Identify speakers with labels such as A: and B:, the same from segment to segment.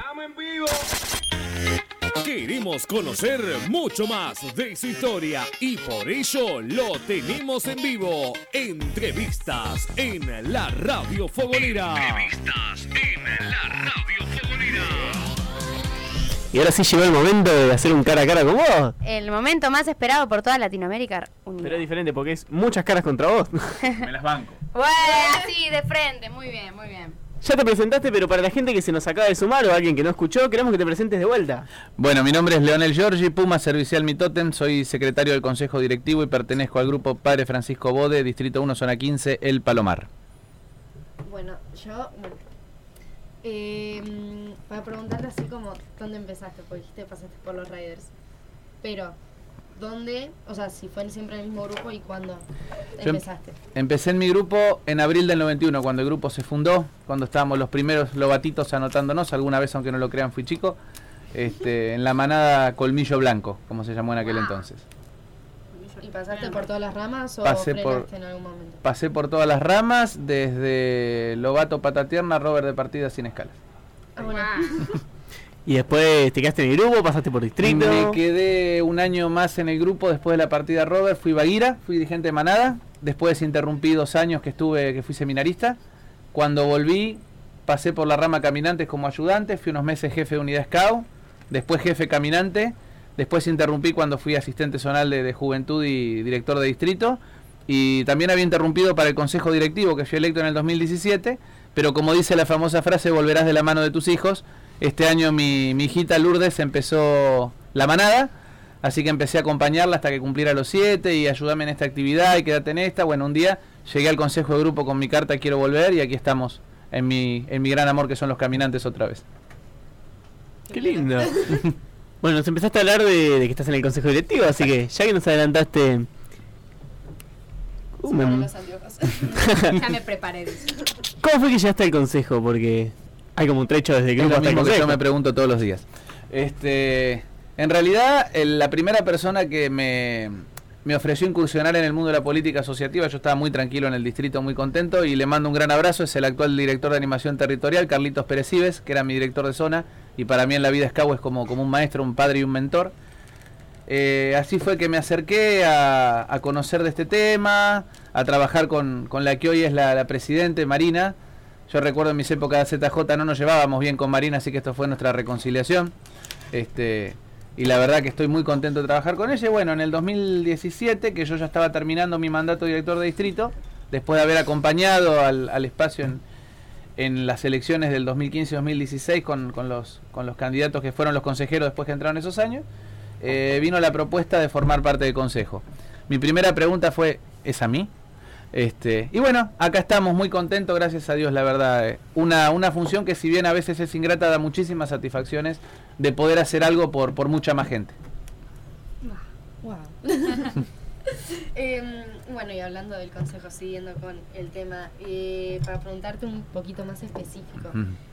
A: Estamos en vivo.
B: Queremos conocer mucho más de su historia y por ello lo tenemos en vivo. Entrevistas en la Radio Fogonera. Entrevistas en la Radio
C: Fogonera. Y ahora sí llegó el momento de hacer un cara a cara con vos.
D: El momento más esperado por toda Latinoamérica.
C: Pero es diferente porque es muchas caras contra vos.
E: Me las banco.
D: Bueno, así de frente, muy bien, muy bien.
C: Ya te presentaste, pero para la gente que se nos acaba de sumar o alguien que no escuchó, queremos que te presentes de vuelta.
E: Bueno, mi nombre es Leonel Giorgi, Puma Servicial Mitotem, soy secretario del Consejo Directivo y pertenezco al grupo Padre Francisco Bode, Distrito 1, Zona 15, El Palomar.
F: Bueno, yo, bueno, eh, para preguntarte así como, ¿dónde empezaste? Porque dijiste pasaste por los Raiders, pero ¿Dónde? O sea, si fue siempre en el mismo grupo y cuándo em- empezaste.
E: empecé en mi grupo en abril del 91, cuando el grupo se fundó, cuando estábamos los primeros lobatitos anotándonos, alguna vez, aunque no lo crean, fui chico, este, en la manada Colmillo Blanco, como se llamó en aquel entonces.
F: ¿Y pasaste por todas las ramas o
E: pasé
F: por, en algún momento?
E: Pasé por todas las ramas, desde Lobato Patatierna, Robert de partida sin escalas.
F: Ah, bueno.
C: Y después te quedaste en el grupo, pasaste por distrito.
E: Me quedé un año más en el grupo después de la partida Robert, fui Baguira, fui dirigente de Manada, después interrumpí dos años que estuve, que fui seminarista. Cuando volví, pasé por la rama caminantes como ayudante, fui unos meses jefe de unidad scout, después jefe caminante, después interrumpí cuando fui asistente zonal de, de juventud y director de distrito, y también había interrumpido para el consejo directivo que fui electo en el 2017, pero como dice la famosa frase, volverás de la mano de tus hijos, este año mi, hijita Lourdes empezó la manada, así que empecé a acompañarla hasta que cumpliera los siete y ayúdame en esta actividad y quédate en esta. Bueno, un día llegué al consejo de grupo con mi carta Quiero volver y aquí estamos en mi, en mi gran amor que son los caminantes otra vez.
C: Qué lindo. bueno, nos empezaste a hablar de, que estás en el consejo directivo, así que ya que nos adelantaste...
F: Uh, ya me preparé.
C: ¿Cómo fue que llegaste al consejo? Porque hay como un trecho desde que
E: hasta que yo me pregunto todos los días. Este, en realidad, la primera persona que me, me ofreció incursionar en el mundo de la política asociativa, yo estaba muy tranquilo en el distrito, muy contento, y le mando un gran abrazo, es el actual director de animación territorial, Carlitos Pérez Ives, que era mi director de zona, y para mí en la vida Escau es como, como un maestro, un padre y un mentor. Eh, así fue que me acerqué a, conocer de este tema, a trabajar con, la que hoy es la, la presidente, Marina, yo recuerdo en mis épocas de ZJ no nos llevábamos bien con Marina, así que esto fue nuestra reconciliación. Este, y la verdad que estoy muy contento de trabajar con ella. Y bueno, en el 2017, que yo ya estaba terminando mi mandato de director de distrito, después de haber acompañado al, espacio en, las elecciones del 2015-2016 con, con, los, con los candidatos que fueron los consejeros después que entraron esos años, eh, vino la propuesta de formar parte del consejo. Mi primera pregunta fue, ¿es a mí? Este, y bueno, acá estamos muy contentos, gracias a Dios, la verdad. Eh. Una, una función que si bien a veces es ingrata, da muchísimas satisfacciones de poder hacer algo por, por mucha más gente.
F: Wow. Em, bueno, y hablando del consejo, siguiendo con el tema, eh, para preguntarte un poquito más específico,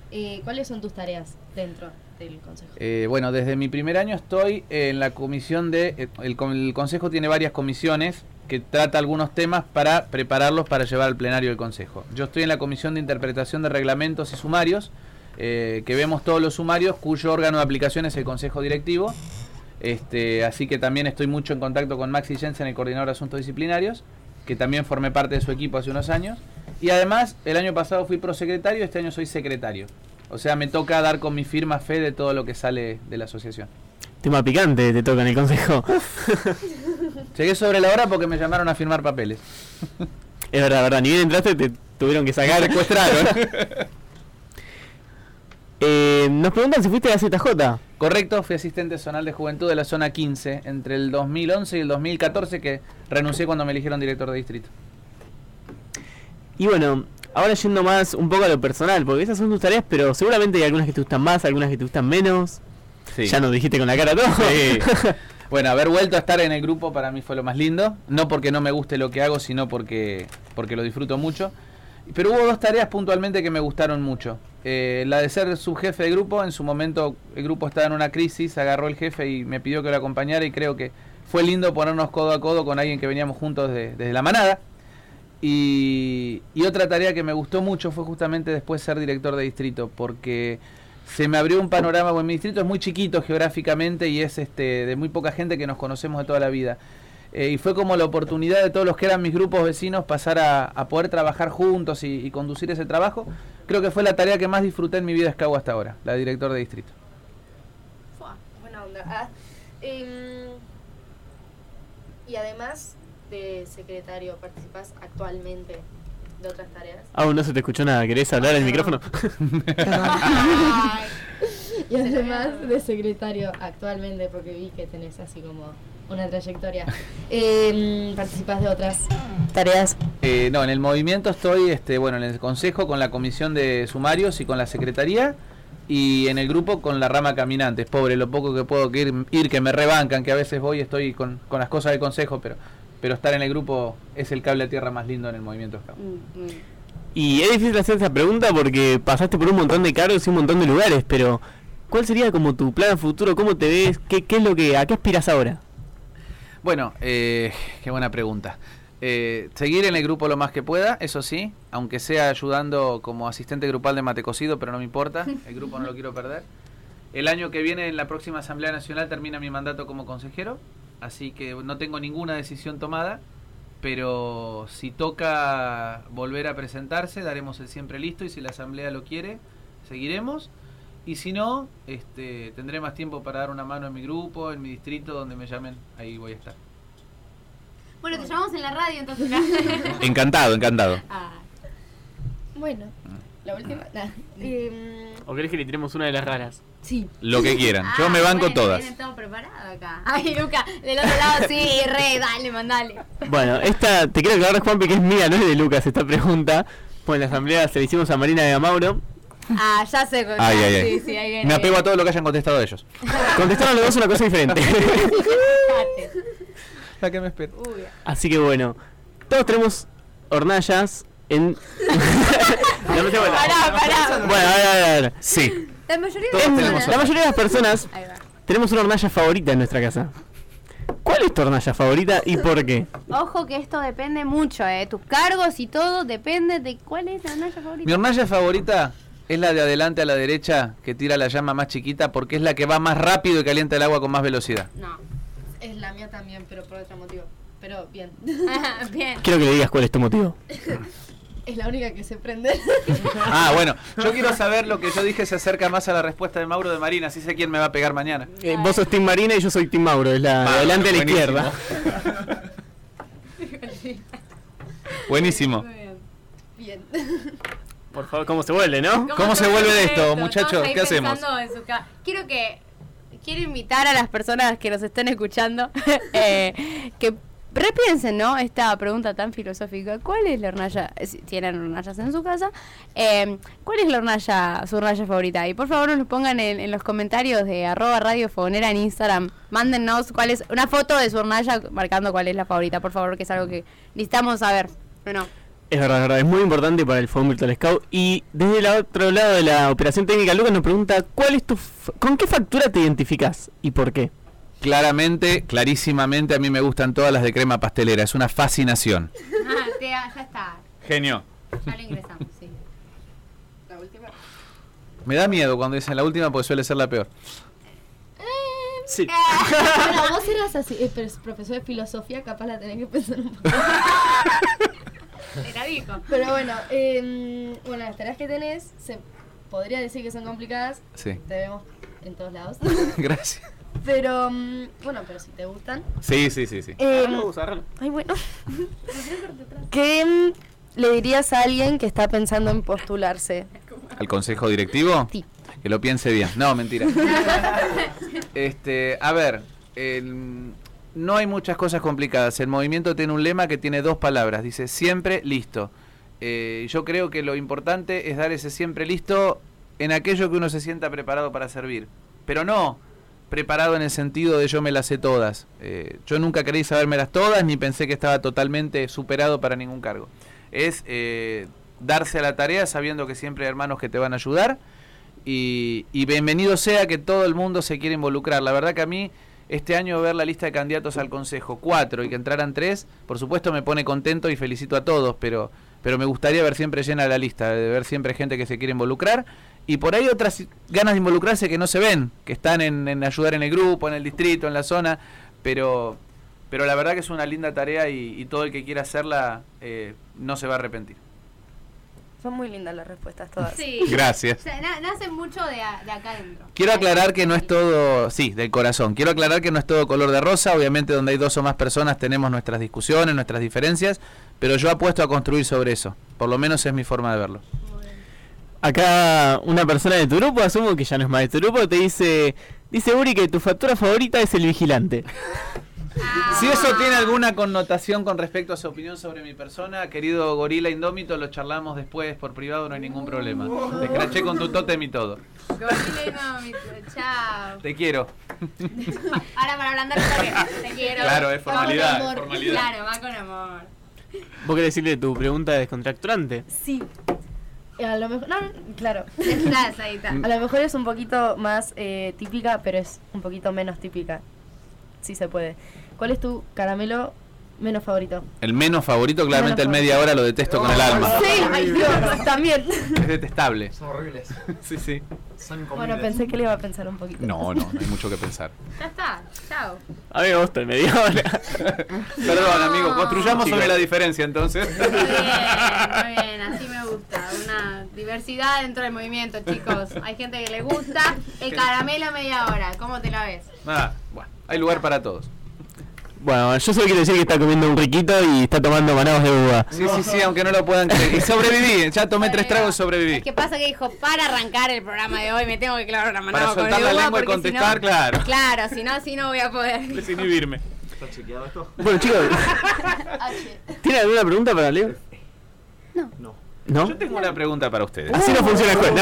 F: eh, ¿cuáles son tus tareas dentro del consejo?
E: bueno, desde mi primer año estoy en la comisión de... El, el consejo tiene varias comisiones que trata algunos temas para prepararlos para llevar al plenario del Consejo. Yo estoy en la Comisión de Interpretación de Reglamentos y Sumarios, eh, que vemos todos los sumarios, cuyo órgano de aplicación es el Consejo Directivo. Este, así que también estoy mucho en contacto con Maxi Jensen, el coordinador de asuntos disciplinarios, que también formé parte de su equipo hace unos años. Y además, el año pasado fui prosecretario, este año soy secretario. O sea, me toca dar con mi firma fe de todo lo que sale de la asociación.
C: Tema picante te toca en el consejo.
E: Llegué sobre la hora porque me llamaron a firmar papeles.
C: Es verdad, verdad. Ni bien entraste, te tuvieron que sacar.
E: Secuestraron.
C: eh, nos preguntan si fuiste a ZJ.
E: Correcto, fui asistente zonal de juventud de la zona 15 entre el 2011 y el 2014 que renuncié cuando me eligieron director de distrito.
C: Y bueno, ahora yendo más un poco a lo personal, porque esas son tus tareas, pero seguramente hay algunas que te gustan más, algunas que te gustan menos. Ya nos dijiste con la cara todo.
E: Sí. Bueno, haber vuelto a estar en el grupo para mí fue lo más lindo. No porque no me guste lo que hago, sino porque, porque lo disfruto mucho. Pero hubo dos tareas puntualmente que me gustaron mucho. Eh, la de ser subjefe de grupo, en su momento el grupo estaba en una crisis, agarró el jefe y me pidió que lo acompañara y creo que fue lindo ponernos codo a codo con alguien que veníamos juntos desde la manada. Y, y otra tarea que me gustó mucho fue justamente después ser director de distrito, porque se me abrió un panorama, bueno, mi distrito es muy chiquito geográficamente y es este de muy poca gente que nos conocemos de toda la vida. Eh, y fue como la oportunidad de todos los que eran mis grupos vecinos pasar a, poder trabajar juntos y, conducir ese trabajo. Creo que fue la tarea que más disfruté en mi vida escabo hasta ahora, la de director de distrito.
D: buena onda. Ah, em, y además de secretario, ¿participas actualmente de otras tareas?
C: Aún no se te escuchó nada, ¿querés hablar en el micrófono?
D: y además de secretario actualmente, porque vi que tenés así como una trayectoria, eh, ¿participas de otras tareas?
E: Eh, no, en el movimiento estoy, este, bueno, en el consejo con la comisión de sumarios y con la secretaría y en el grupo con la rama caminantes. Pobre, lo poco que puedo ir, ir que me rebancan, que a veces voy estoy con, con las cosas del consejo, pero pero estar en el grupo es el cable a tierra más lindo en el movimiento Scout. Mm, mm.
C: Y es difícil hacer esa pregunta porque pasaste por un montón de cargos y un montón de lugares, pero ¿cuál sería como tu plan futuro? ¿Cómo te ves? ¿Qué, qué es lo que, a qué aspiras ahora?
E: Bueno, eh, qué buena pregunta. Eh, seguir en el grupo lo más que pueda, eso sí, aunque sea ayudando como asistente grupal de mate cocido, pero no me importa, el grupo no lo quiero perder. El año que viene, en la próxima Asamblea Nacional, termina mi mandato como consejero así que no tengo ninguna decisión tomada, pero si toca volver a presentarse, daremos el siempre listo y si la asamblea lo quiere, seguiremos. Y si no, este, tendré más tiempo para dar una mano en mi grupo, en mi distrito, donde me llamen, ahí voy a estar.
F: Bueno, te llamamos en la radio entonces.
E: encantado, encantado. Ah.
D: Bueno, la última.
C: Em, ¿O querés que le tiremos una de las raras?
D: Sí.
E: Lo que quieran. Yo ah, me banco todas.
F: todo preparado acá. Ay, Luca, del otro lado sí, re, dale, mandale.
C: Bueno, esta, te quiero aclarar, Juanpi, que es mía, no es de Lucas esta pregunta. Pues en la asamblea se la hicimos a Marina y a Mauro.
F: Ah, ya sé.
E: Ay, ay, ay. Sí, sí, ahí viene, me apego a todo lo que hayan contestado ellos.
C: Contestaron los dos una cosa diferente.
E: la que me espero.
C: Así que bueno, todos tenemos hornallas en... no me
F: pará, pará.
C: Bueno, a ver, a ver.
E: Sí.
F: La mayoría, de
C: las personas tenemos una hornalla favorita en nuestra casa. ¿Cuál es tu hornalla favorita y por qué?
F: Ojo que esto depende mucho, ¿eh? Tus cargos y todo depende de cuál es la hornalla favorita.
E: Mi hornalla favorita es la de adelante a la derecha que tira la llama más chiquita porque es la que va más rápido y calienta el agua con más velocidad.
D: No, es la mía también, pero por otro motivo. Pero bien.
F: bien.
C: Quiero que le digas cuál es tu motivo.
D: Es la única que se prende.
E: ah, bueno. Yo quiero saber lo que yo dije se acerca más a la respuesta de Mauro de Marina. Así sé quién me va a pegar mañana.
C: Eh, vos sos Team Marina y yo soy Team Mauro. Es la adelante a la izquierda.
E: buenísimo.
D: bien.
C: Por favor, ¿cómo se vuelve, no?
E: ¿Cómo, se vuelve de esto, muchachos? ¿Qué hacemos?
F: Quiero que quiero invitar a las personas que nos estén escuchando eh, que repiensen, ¿no? Esta pregunta tan filosófica. ¿Cuál es la hornalla? Si tienen hornallas en su casa, em, ¿cuál es la hornalla, su hornalla favorita? Y por favor nos pongan en, los comentarios de arroba radio fogonera en Instagram. Mándennos cuál es, una foto de su hornalla marcando cuál es la favorita, por favor, que es algo que necesitamos saber. Bueno.
C: Es verdad, es verdad, es muy importante para el Fondo Virtual Scout. Y desde el otro lado de la operación técnica, Lucas nos pregunta, ¿cuál es tu ¿con qué factura te identificas y por qué?
E: Claramente, clarísimamente, a mí me gustan todas las de crema pastelera. Es una fascinación.
F: Ah, ya está.
E: Genio.
F: Ya lo ingresamos, sí.
D: La última.
E: Me da miedo cuando dicen la última porque suele ser la peor.
D: Eh, sí. bueno, vos eras así, eh, profesor de filosofía, capaz la tenés que pensar un poco.
F: Era dijo.
D: Pero bueno, eh, bueno, las tareas que tenés, se podría decir que son complicadas.
E: Sí.
D: Te vemos en todos lados.
E: Gracias.
D: Pero, mm, bueno, pero si te gustan.
E: Sí, sí, sí, sí.
D: Eh, ay, bueno. ¿Qué mm, le dirías a alguien que está pensando en postularse?
E: ¿Al consejo directivo?
D: Sí.
E: Que lo piense bien. No, mentira. este, a ver, no hay muchas cosas complicadas. El movimiento tiene un lema que tiene dos palabras. Dice siempre listo. Eh, yo creo que lo importante es dar ese siempre listo en aquello que uno se sienta preparado para servir. Pero no preparado en el sentido de yo me las sé todas. Eh, yo nunca creí sabérmelas todas ni pensé que estaba totalmente superado para ningún cargo. Es eh, darse a la tarea sabiendo que siempre hay hermanos que te van a ayudar y, bienvenido sea que todo el mundo se quiera involucrar. La verdad que a mí este año ver la lista de candidatos al Consejo, cuatro y que entraran tres, por supuesto me pone contento y felicito a todos, pero, pero me gustaría ver siempre llena la lista, de ver siempre gente que se quiere involucrar y por ahí otras ganas de involucrarse que no se ven, que están en, ayudar en el grupo, en el distrito, en la zona, pero, pero la verdad que es una linda tarea y, todo el que quiera hacerla eh, no se va a arrepentir.
D: Son muy lindas las respuestas todas.
F: Sí.
E: Gracias.
F: nacen mucho de, acá adentro.
E: Quiero aclarar que no es todo, sí, del corazón. Quiero aclarar que no es todo color de rosa. Obviamente donde hay dos o más personas tenemos nuestras discusiones, nuestras diferencias, pero yo apuesto a construir sobre eso. Por lo menos es mi forma de verlo.
C: Acá una persona de tu grupo, asumo que ya no es más de tu grupo, te dice, dice Uri que tu factura favorita es el vigilante.
E: Si eso tiene alguna connotación con respecto a su opinión sobre mi persona, querido gorila indómito, lo charlamos después por privado, no hay ningún problema. Te escraché con tu tótem y todo.
F: Gorila indómito, chao.
E: Te quiero.
F: Ahora para hablar te quiero.
E: Claro, es formalidad,
F: Claro, va con amor.
C: ¿Vos querés decirle tu pregunta descontracturante?
D: Sí. A lo mejor, no, claro. A lo mejor es un poquito más eh, típica, pero es un poquito menos típica. Si se puede. ¿Cuál es tu caramelo menos favorito?
E: El menos favorito, claramente el media hora lo detesto con el alma.
D: Sí, ay Dios, también.
E: Es detestable.
A: Son horribles.
E: sí, sí.
A: Son
D: bueno, pensé que le iba a pensar un poquito.
E: No, no, no hay mucho que pensar.
F: Ya está, chao.
C: A mí me gusta el media hora.
E: Perdón, amigo, construyamos sobre la diferencia entonces.
F: Muy bien, muy bien, así me gusta. Diversidad dentro del movimiento, chicos. Hay gente que le gusta el caramelo media hora. ¿Cómo te la ves?
E: Ah, bueno, hay lugar para todos.
C: Bueno, yo solo quiero decir que está comiendo un riquito y está tomando manados de uva.
E: Sí, sí, sí, aunque no lo puedan creer. Y sobreviví, ya tomé tres tragos y sobreviví.
F: ¿Qué pasa que dijo, para arrancar el programa de hoy me tengo que clavar una manada
E: Para soltar la lengua y contestar, claro.
F: Claro, si no, si no voy a poder.
E: Desinhibirme.
A: ¿Está chequeado esto?
C: Bueno, chicos, ¿tiene alguna pregunta para Leo?
F: No.
A: No.
C: ¿No?
E: Yo tengo una pregunta para ustedes.
C: Así no funciona el juego.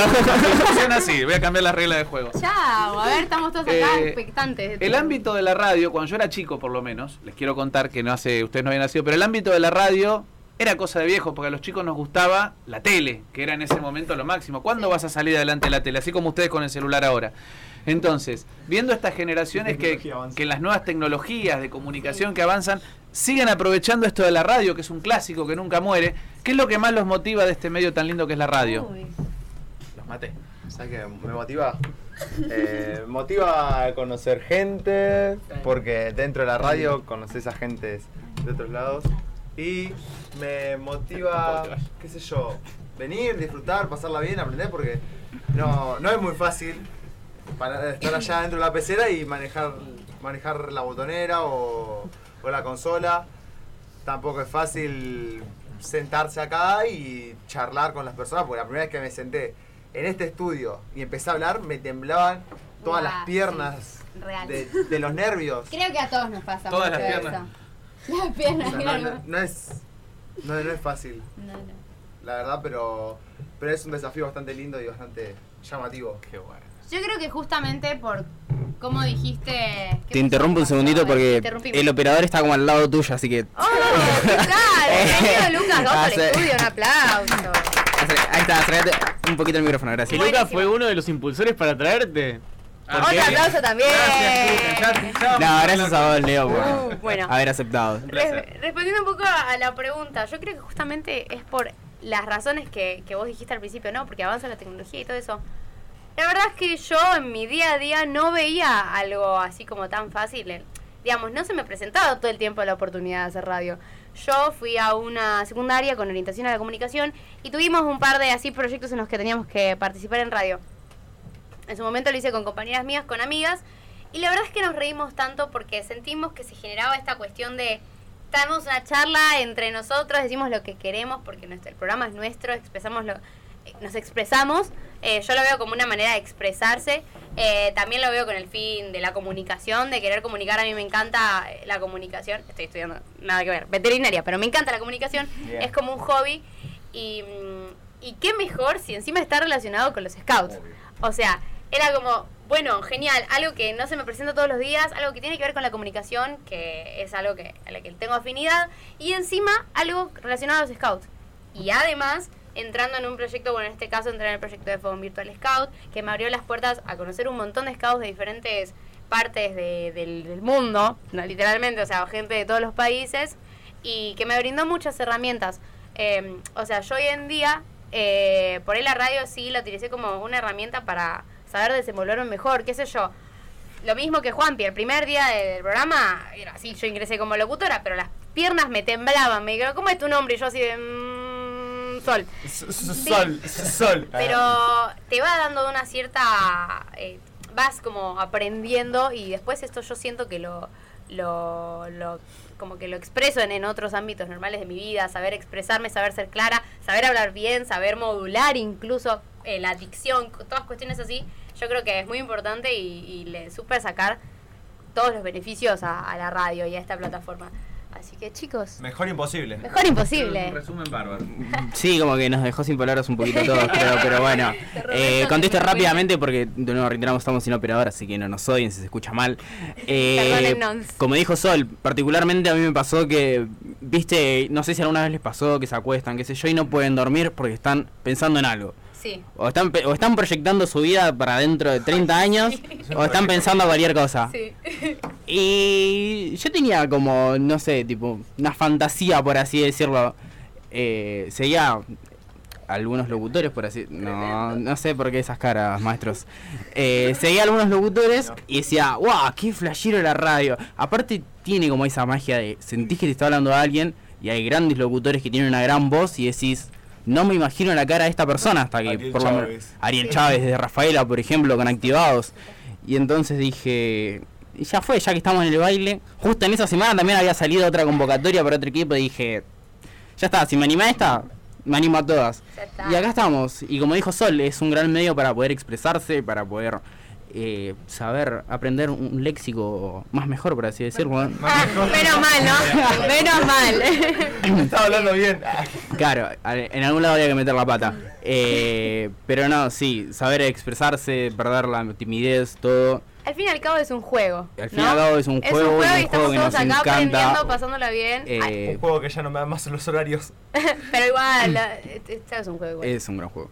E: funciona así, voy a cambiar las reglas del juego.
F: Chao, a ver, estamos todos acá
E: Eh,
F: expectantes.
E: El ámbito de la radio, cuando yo era chico por lo menos, les quiero contar que no hace, ustedes no habían nacido, pero el ámbito de la radio era cosa de viejo, porque a los chicos nos gustaba la tele, que era en ese momento lo máximo. ¿Cuándo vas a salir adelante de la tele? Así como ustedes con el celular ahora. Entonces, viendo estas generaciones que, que las nuevas tecnologías de comunicación que avanzan, siguen aprovechando esto de la radio, que es un clásico que nunca muere, ¿qué es lo que más los motiva de este medio tan lindo que es la radio?
F: Uy.
E: Los maté.
A: ¿Sabes qué me motiva? Eh, motiva a conocer gente, porque dentro de la radio conoces a gente de otros lados. Y me motiva, qué sé yo, venir, disfrutar, pasarla bien, aprender, porque no, no es muy fácil para estar allá dentro de la pecera y manejar, manejar la botonera o, o la consola. Tampoco es fácil sentarse acá y charlar con las personas, porque la primera vez que me senté en este estudio y empecé a hablar, me temblaban todas las piernas
F: sí, real.
A: de, de los nervios.
F: Creo que a todos nos pasa
E: Todas
F: mucho
E: las piernas.
F: eso. Las piernas,
A: O sea, no,
F: claro.
A: no- no es, no, no es fácil,
F: No, no.
A: la verdad, pero, pero es un desafío bastante lindo y bastante llamativo.
E: Qué bueno.
F: Yo creo que justamente por cómo dijiste. ¿qué
G: Te interrumpo un segundito porque el operador está como al lado tuyo, así que.
F: ¡Oh! ¿Qué tal? Bienvenido Lucas Dos al estudio, un aplauso.
G: Ahí está, acércate un poquito el micrófono, gracias.
C: Lucas fue uno de los impulsores para traerte.
E: Ah,
F: Otro
E: qué
F: aplauso también.
E: Gracias, Lucas. Ya- ya
G: No,
E: vamos a
G: gracias a vos, Leo, por
F: Uh, bueno.
G: haber aceptado.
F: Res- respondiendo un poco a la pregunta, yo creo que justamente es por las razones que, que vos dijiste al principio, ¿no? Porque avanza la tecnología y todo eso. La verdad es que yo en mi día a día no veía algo así como tan fácil. Digamos, no se me presentaba todo el tiempo la oportunidad de hacer radio. Yo fui a una secundaria con orientación a la comunicación y tuvimos un par de así proyectos en los que teníamos que participar en radio. En su momento lo hice con compañeras mías, con amigas, y la verdad es que nos reímos tanto porque sentimos que se generaba esta cuestión de tenemos una charla entre nosotros, decimos lo que queremos porque nuestro, el programa es nuestro, expresamos lo, nos expresamos. Eh, yo lo veo como una manera de expresarse. Eh, también lo veo con el fin de la comunicación, de querer comunicar. A mí me encanta eh, la comunicación. Estoy estudiando nada que ver, veterinaria, pero me encanta la comunicación.
A: Bien.
F: Es como un hobby. Y, y qué mejor si encima está relacionado con los scouts. O sea, era como, bueno, genial, algo que no se me presenta todos los días, algo que tiene que ver con la comunicación, que es algo que, a la que tengo afinidad, y encima algo relacionado a los scouts. Y además, entrando en un proyecto, bueno, en este caso entré en el proyecto de Fogón Virtual Scout, que me abrió las puertas a conocer un montón de scouts de diferentes partes de- del, mundo, literalmente, o sea, gente de todos los países, y que me brindó muchas herramientas. Eh, o sea, yo hoy en día eh, por ahí la radio sí la utilicé como una herramienta para saber desenvolverme mejor, qué sé yo. Lo mismo que Juanpi, el primer día del programa, era así, yo ingresé como locutora, pero las piernas me temblaban, me dijeron, ¿cómo es tu nombre? Y yo así de... "Mm, Sol.
A: Sol, sol.
F: Pero te va dando una cierta... eh, vas como aprendiendo y después esto yo siento que lo... lo, lo- como que lo expreso en, en otros ámbitos normales de mi vida, saber expresarme, saber ser clara, saber hablar bien, saber modular incluso eh, la dicción, todas cuestiones así, yo creo que es muy importante y, y le super sacar todos los beneficios a, a la radio y a esta plataforma. Así que chicos,
A: Mejor imposible.
F: mejor imposible.
E: resumen bárbaro.
G: Sí, como que nos dejó sin palabras un poquito todos, creo, pero bueno. Eh, contesto rápidamente porque de nuevo reiteramos, estamos sin operador, así que no nos odien si se escucha mal. Eh, como dijo Sol, particularmente a mí me pasó que, viste, no sé si alguna vez les pasó que se acuestan, qué sé yo, y no pueden dormir porque están pensando en algo.
F: Sí.
G: O están, pe- o están proyectando su vida para dentro de 30 años, o están pensando cualquier cosa.
F: Sí.
G: Y yo tenía como, no sé, tipo, una fantasía, por así decirlo. Eh, seguía algunos locutores, por así No, no sé por qué esas caras, maestros. Eh, seguía algunos locutores y decía, wow, qué flashero la radio. Aparte tiene como esa magia de sentís que te está hablando a alguien y hay grandes locutores que tienen una gran voz y decís, no me imagino la cara de esta persona hasta que
A: Ariel
G: por lo menos-. Ariel Chávez de Rafaela, por ejemplo, con activados. Y entonces dije, y ya fue, ya que estamos en el baile. Justo en esa semana también había salido otra convocatoria para otro equipo y dije, ya está, si me animé a esta, me animo a todas.
F: Ya está.
G: Y acá estamos. Y como dijo Sol, es un gran medio para poder expresarse, para poder eh, saber aprender un léxico más mejor, por así decirlo.
F: Ah, menos mal, ¿no? Menos mal.
A: Estaba hablando bien.
G: Claro, a- en algún lado había que meter la pata. Eh, pero no, sí, saber expresarse, perder la timidez, todo.
F: Al fin y al cabo es un juego.
G: Al fin y
F: ¿no?
G: al cabo es un juego,
F: un juego
G: y
F: y
G: un juego
F: estamos
G: que
F: todos
G: nos
F: acá
G: encanta.
F: aprendiendo, pasándola bien.
G: Eh,
A: Un juego que ya no me da más los horarios.
F: pero igual, la- este es un juego igual.
G: es un gran juego.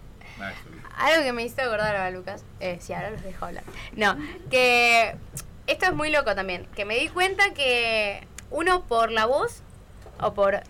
F: Algo que me hizo acordar ahora, Lucas. Eh, sí, ahora los dejo hablar. No, que esto es muy loco también. Que me di cuenta que uno por la voz o por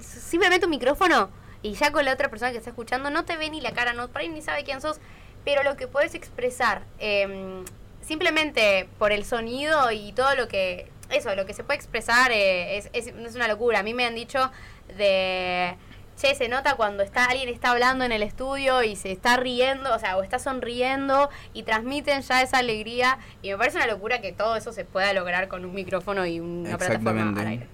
F: simplemente un micrófono y ya con la otra persona que está escuchando no te ve ni la cara, no, por ahí ni sabe quién sos, pero lo que puedes expresar em, simplemente por el sonido y todo lo que, eso, lo que se puede expresar eh, es, es una locura. A mí me han dicho de che, se nota cuando está alguien está hablando en el estudio y se está riendo, o sea, o está sonriendo y transmiten ya esa alegría. Y me parece una locura que todo eso se pueda lograr con un micrófono y una plataforma al
G: Exactamente.
F: aire.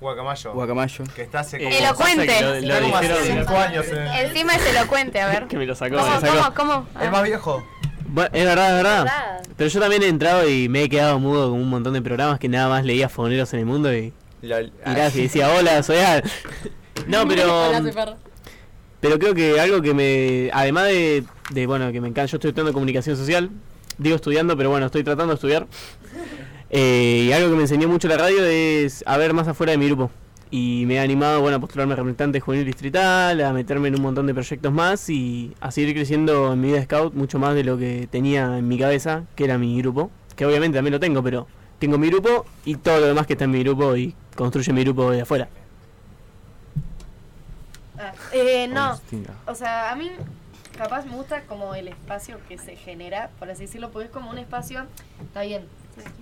A: Guacamayo.
G: Guacamayo.
A: Que está hace como,
F: Elocuente.
C: lo- lo
A: como hace cinco años. eh.
F: Encima es elocuente, a ver.
C: Que me lo sacó,
F: ¿Cómo,
C: me lo sacó.
F: cómo, cómo?
A: Es
F: Ah,
A: más viejo.
C: Bueno, es verdad, es verdad.
F: verdad.
C: Pero yo también he entrado y me he quedado mudo con un montón de programas que nada más leía fogoneros en el mundo y,
A: Lol.
C: y decía, hola, soy Al. No, pero.
F: Fer.
C: Pero creo que algo que me. Además de, de, bueno, que me encanta. Yo estoy estudiando comunicación social. Digo estudiando, pero bueno, estoy tratando de estudiar. Eh, y algo que me enseñó mucho la radio es a ver más afuera de mi grupo. Y me ha animado, bueno, a postularme a representante juvenil distrital, a meterme en un montón de proyectos más y a seguir creciendo en mi vida scout mucho más de lo que tenía en mi cabeza, que era mi grupo. Que obviamente también lo tengo, pero tengo mi grupo y todo lo demás que está en mi grupo y construye mi grupo de afuera.
D: Eh, no, o sea, a mí capaz me gusta como el espacio que se genera, por así decirlo, porque es como un espacio, está bien,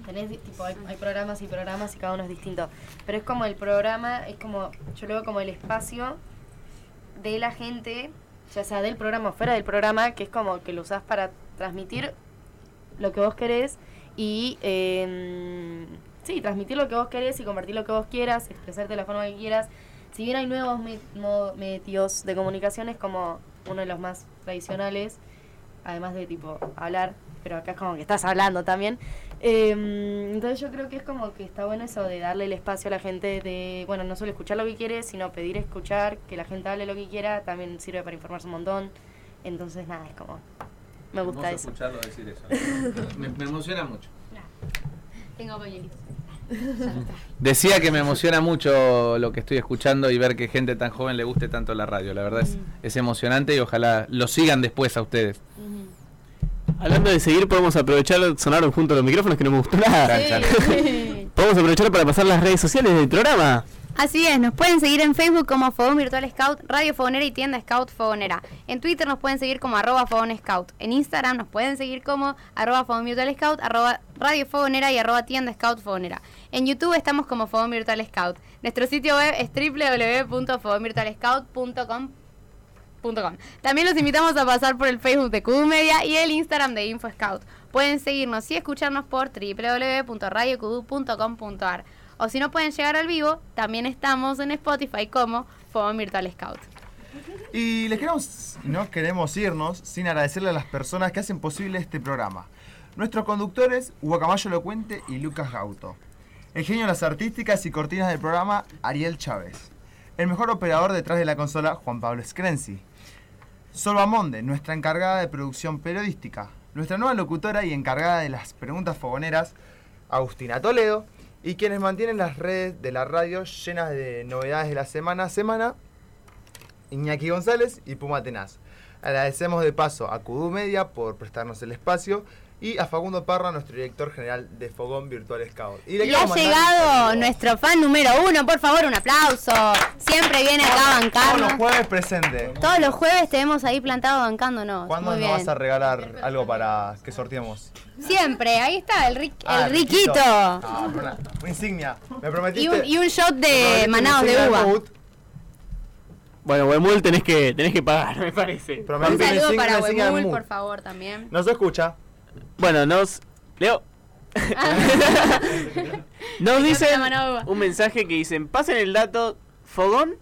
D: tenés tipo, hay, hay programas y programas y cada uno es distinto, pero es como el programa, es como, yo lo veo como el espacio de la gente, ya sea del programa o fuera del programa, que es como que lo usás para transmitir lo que vos querés y eh, sí, transmitir lo que vos querés y compartir lo que vos quieras, expresarte de la forma que quieras. Si bien hay nuevos medios de comunicación, es como uno de los más tradicionales, además de tipo hablar, pero acá es como que estás hablando también. Eh, entonces yo creo que es como que está bueno eso de darle el espacio a la gente de, bueno, no solo escuchar lo que quiere, sino pedir escuchar, que la gente hable lo que quiera, también sirve para informarse un montón. Entonces nada, es como, me gusta
E: Hermoso
D: eso.
E: escucharlo decir eso. me, me emociona mucho.
F: Tengo pañuelitos.
E: Decía que me emociona mucho lo que estoy escuchando y ver que gente tan joven le guste tanto la radio. La verdad es, es emocionante y ojalá lo sigan después a ustedes.
C: Hablando de seguir, podemos aprovechar, sonaron juntos los micrófonos que no me gustó nada.
E: Chan.
C: Podemos aprovechar para pasar las redes sociales del programa.
F: Así es, nos pueden seguir en Facebook como Fogón Virtual Scout, Radio Fogonera y Tienda Scout Fogonera. En Twitter nos pueden seguir como arroba Fogón Scout. En Instagram nos pueden seguir como arroba Fogón Virtual Scout, arroba Radio Fogonera y arroba Tienda Scout Fogonera. En YouTube estamos como Fogón Virtual Scout. Nuestro sitio web es www.fogonvirtualscout.com Com. También los invitamos a pasar por el Facebook de Kudu Media y el Instagram de Info Scout. Pueden seguirnos y escucharnos por www.radiokudu.com.ar. O si no pueden llegar al vivo, también estamos en Spotify como Fogón Virtual Scout.
A: Y les queremos, no queremos irnos sin agradecerle a las personas que hacen posible este programa. Nuestros conductores, Guacamayo Elocuente y Lucas Gauto. El genio de las artísticas y cortinas del programa, Ariel Chávez. El mejor operador detrás de la consola, Juan Pablo Screnzi. Sol Bamonde, nuestra encargada de producción periodística. Nuestra nueva locutora y encargada de las preguntas fogoneras, Agustina Toledo. Y quienes mantienen las redes de la radio llenas de novedades de la semana a semana, Iñaki González y Puma Tenaz. Agradecemos de paso a Kudu Media por prestarnos el espacio y a Facundo Parra, nuestro director general de Fogón Virtual Scout.
F: Y, le ha llegado nuestro fan número uno, por favor, un aplauso. Siempre viene acá a bancarnos.
A: Todos los jueves presente.
F: Todos los jueves te vemos ahí plantado bancándonos.
A: ¿Cuándo
F: Muy
A: nos
F: bien.
A: vas a regalar algo para que sorteemos?
F: Siempre, ahí está, el, ric-
A: Ah,
F: el riquito.
A: Ah, una, una insignia. Me prometiste.
F: Y un, y un shot de manados de uva.
C: Bueno, Wemul tenés que, tenés que pagar, me parece.
F: Un
A: Prometiste
F: saludo para Wemul, por favor, también.
A: No se escucha.
C: Bueno, nos. Leo. nos
F: Me
C: dicen un mensaje que dicen: pasen el dato Fogón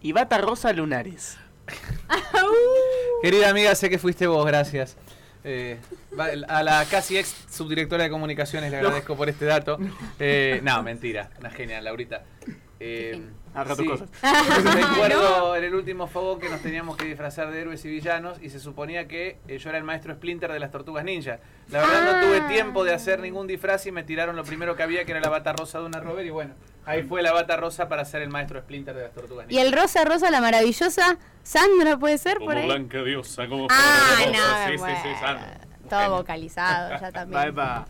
C: y Bata Rosa Lunares.
E: Querida amiga, sé que fuiste vos, gracias. Eh, va- a la casi ex subdirectora de comunicaciones le agradezco por este dato. Eh, no, mentira, una genial, Laurita. Eh,
C: Haga tus cosas.
E: Recuerdo en el último fogón que nos teníamos que disfrazar de héroes y villanos y se suponía que eh, yo era el maestro Splinter de las tortugas ninja. La verdad no tuve
F: Ah.
E: tiempo de hacer ningún disfraz y me tiraron lo primero que había que era la bata rosa de una Robert y bueno, ahí fue la bata rosa para ser el maestro Splinter de las tortugas
F: Y
E: ninja.
F: el rosa, rosa, la maravillosa Sandra, ¿puede ser por ahí?
B: Blanca Diosa, como
F: Ah, no,
B: Sí, sí,
F: bueno,
B: sí, Sandra.
F: Todo vocalizado ya
C: Va,
F: también.
C: epa.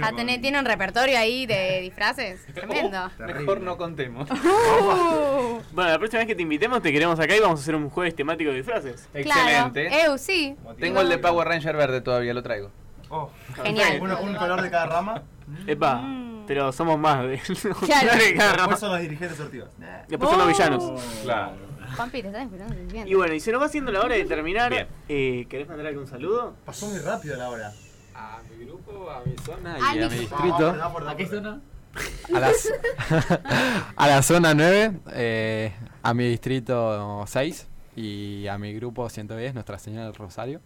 F: Ya tenés- tiene un repertorio ahí de disfraces. Tremendo.
E: Mejor no contemos.
F: Uh,
C: Bueno, la próxima vez que te invitemos te queremos acá y vamos a hacer un jueves temático de disfraces.
F: claro.
E: Excelente.
F: Eu, sí.
E: Tengo el de Power Ranger verde todavía, lo traigo.
A: Oh,
F: Genial.
A: uno- un color de cada rama.
C: Epa,
F: Mm.
C: pero somos más de.
F: Claro.
C: de cada rama.
A: Después son los dirigentes sortivos.
C: Después son los
F: Oh.
C: villanos.
E: Claro.
F: Juanpi, te estás esperando.
C: Y bueno, y se nos va haciendo la hora de terminar. Eh, ¿Querés mandar algún saludo?
A: Pasó muy rápido la hora.
H: A mi grupo, a mi zona y a
F: mi-
H: distrito.
A: ¿A qué zona?
H: A, las, a la zona 9, eh, a mi distrito 6 y a mi grupo 110, Nuestra Señora del Rosario.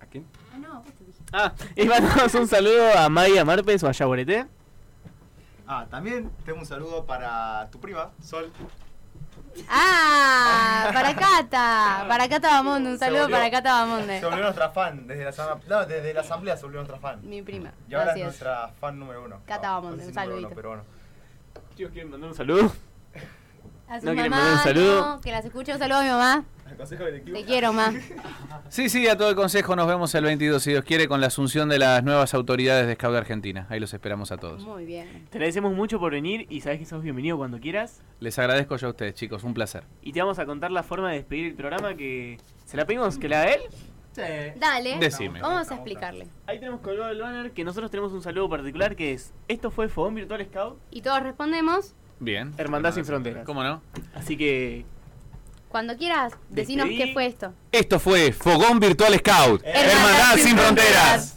H: ¿A quién?
F: Ah, no, vos te dije.
C: Ah, y mandamos un saludo a Maya Marpes o a Yaguareté.
A: Ah, también tengo un saludo para tu prima, Sol.
F: Ah, para Cata. Para Cata Bamonde. Un saludo
A: volvió-
F: para Cata Bamonde.
A: Se volvió nuestra fan desde la, asamblea- no, desde la asamblea se volvió nuestra fan.
F: Mi prima.
A: Y ahora es nuestra fan número uno.
F: Cata
A: No,
F: Bamonde,
A: no sé
F: un saludito.
A: uno, pero bueno.
C: Chicos, ¿quieren mandar un saludo?
F: A su
C: ¿No quieren
F: mamá,
C: mandar un saludo?
F: no, que las escuche. Un saludo a mi mamá.
A: El consejo directivo.
F: Te quiero, ma.
E: Sí, sí, a todo el consejo nos vemos el 22, si Dios quiere, con la asunción de las nuevas autoridades de Scout de Argentina. Ahí los esperamos a todos.
F: Muy bien.
C: Te agradecemos mucho por venir y sabes que sos bienvenido cuando quieras.
E: Les agradezco yo a ustedes, chicos, un placer.
C: Y te vamos a contar la forma de despedir el programa que... ¿Se la pedimos que la haga él?
F: Dale.
E: Decime.
F: Vamos a explicarle.
C: Ahí tenemos colgado el banner que nosotros tenemos un saludo particular que es... Esto fue Fogón Virtual Scout,
F: Y todos respondemos.
E: Bien.
C: Hermandad sin fronteras.
E: ¿Cómo no?
C: Así que...
F: Cuando quieras, decinos qué fue esto.
E: Esto fue Fogón Virtual Scout.
F: Hermandad sin fronteras.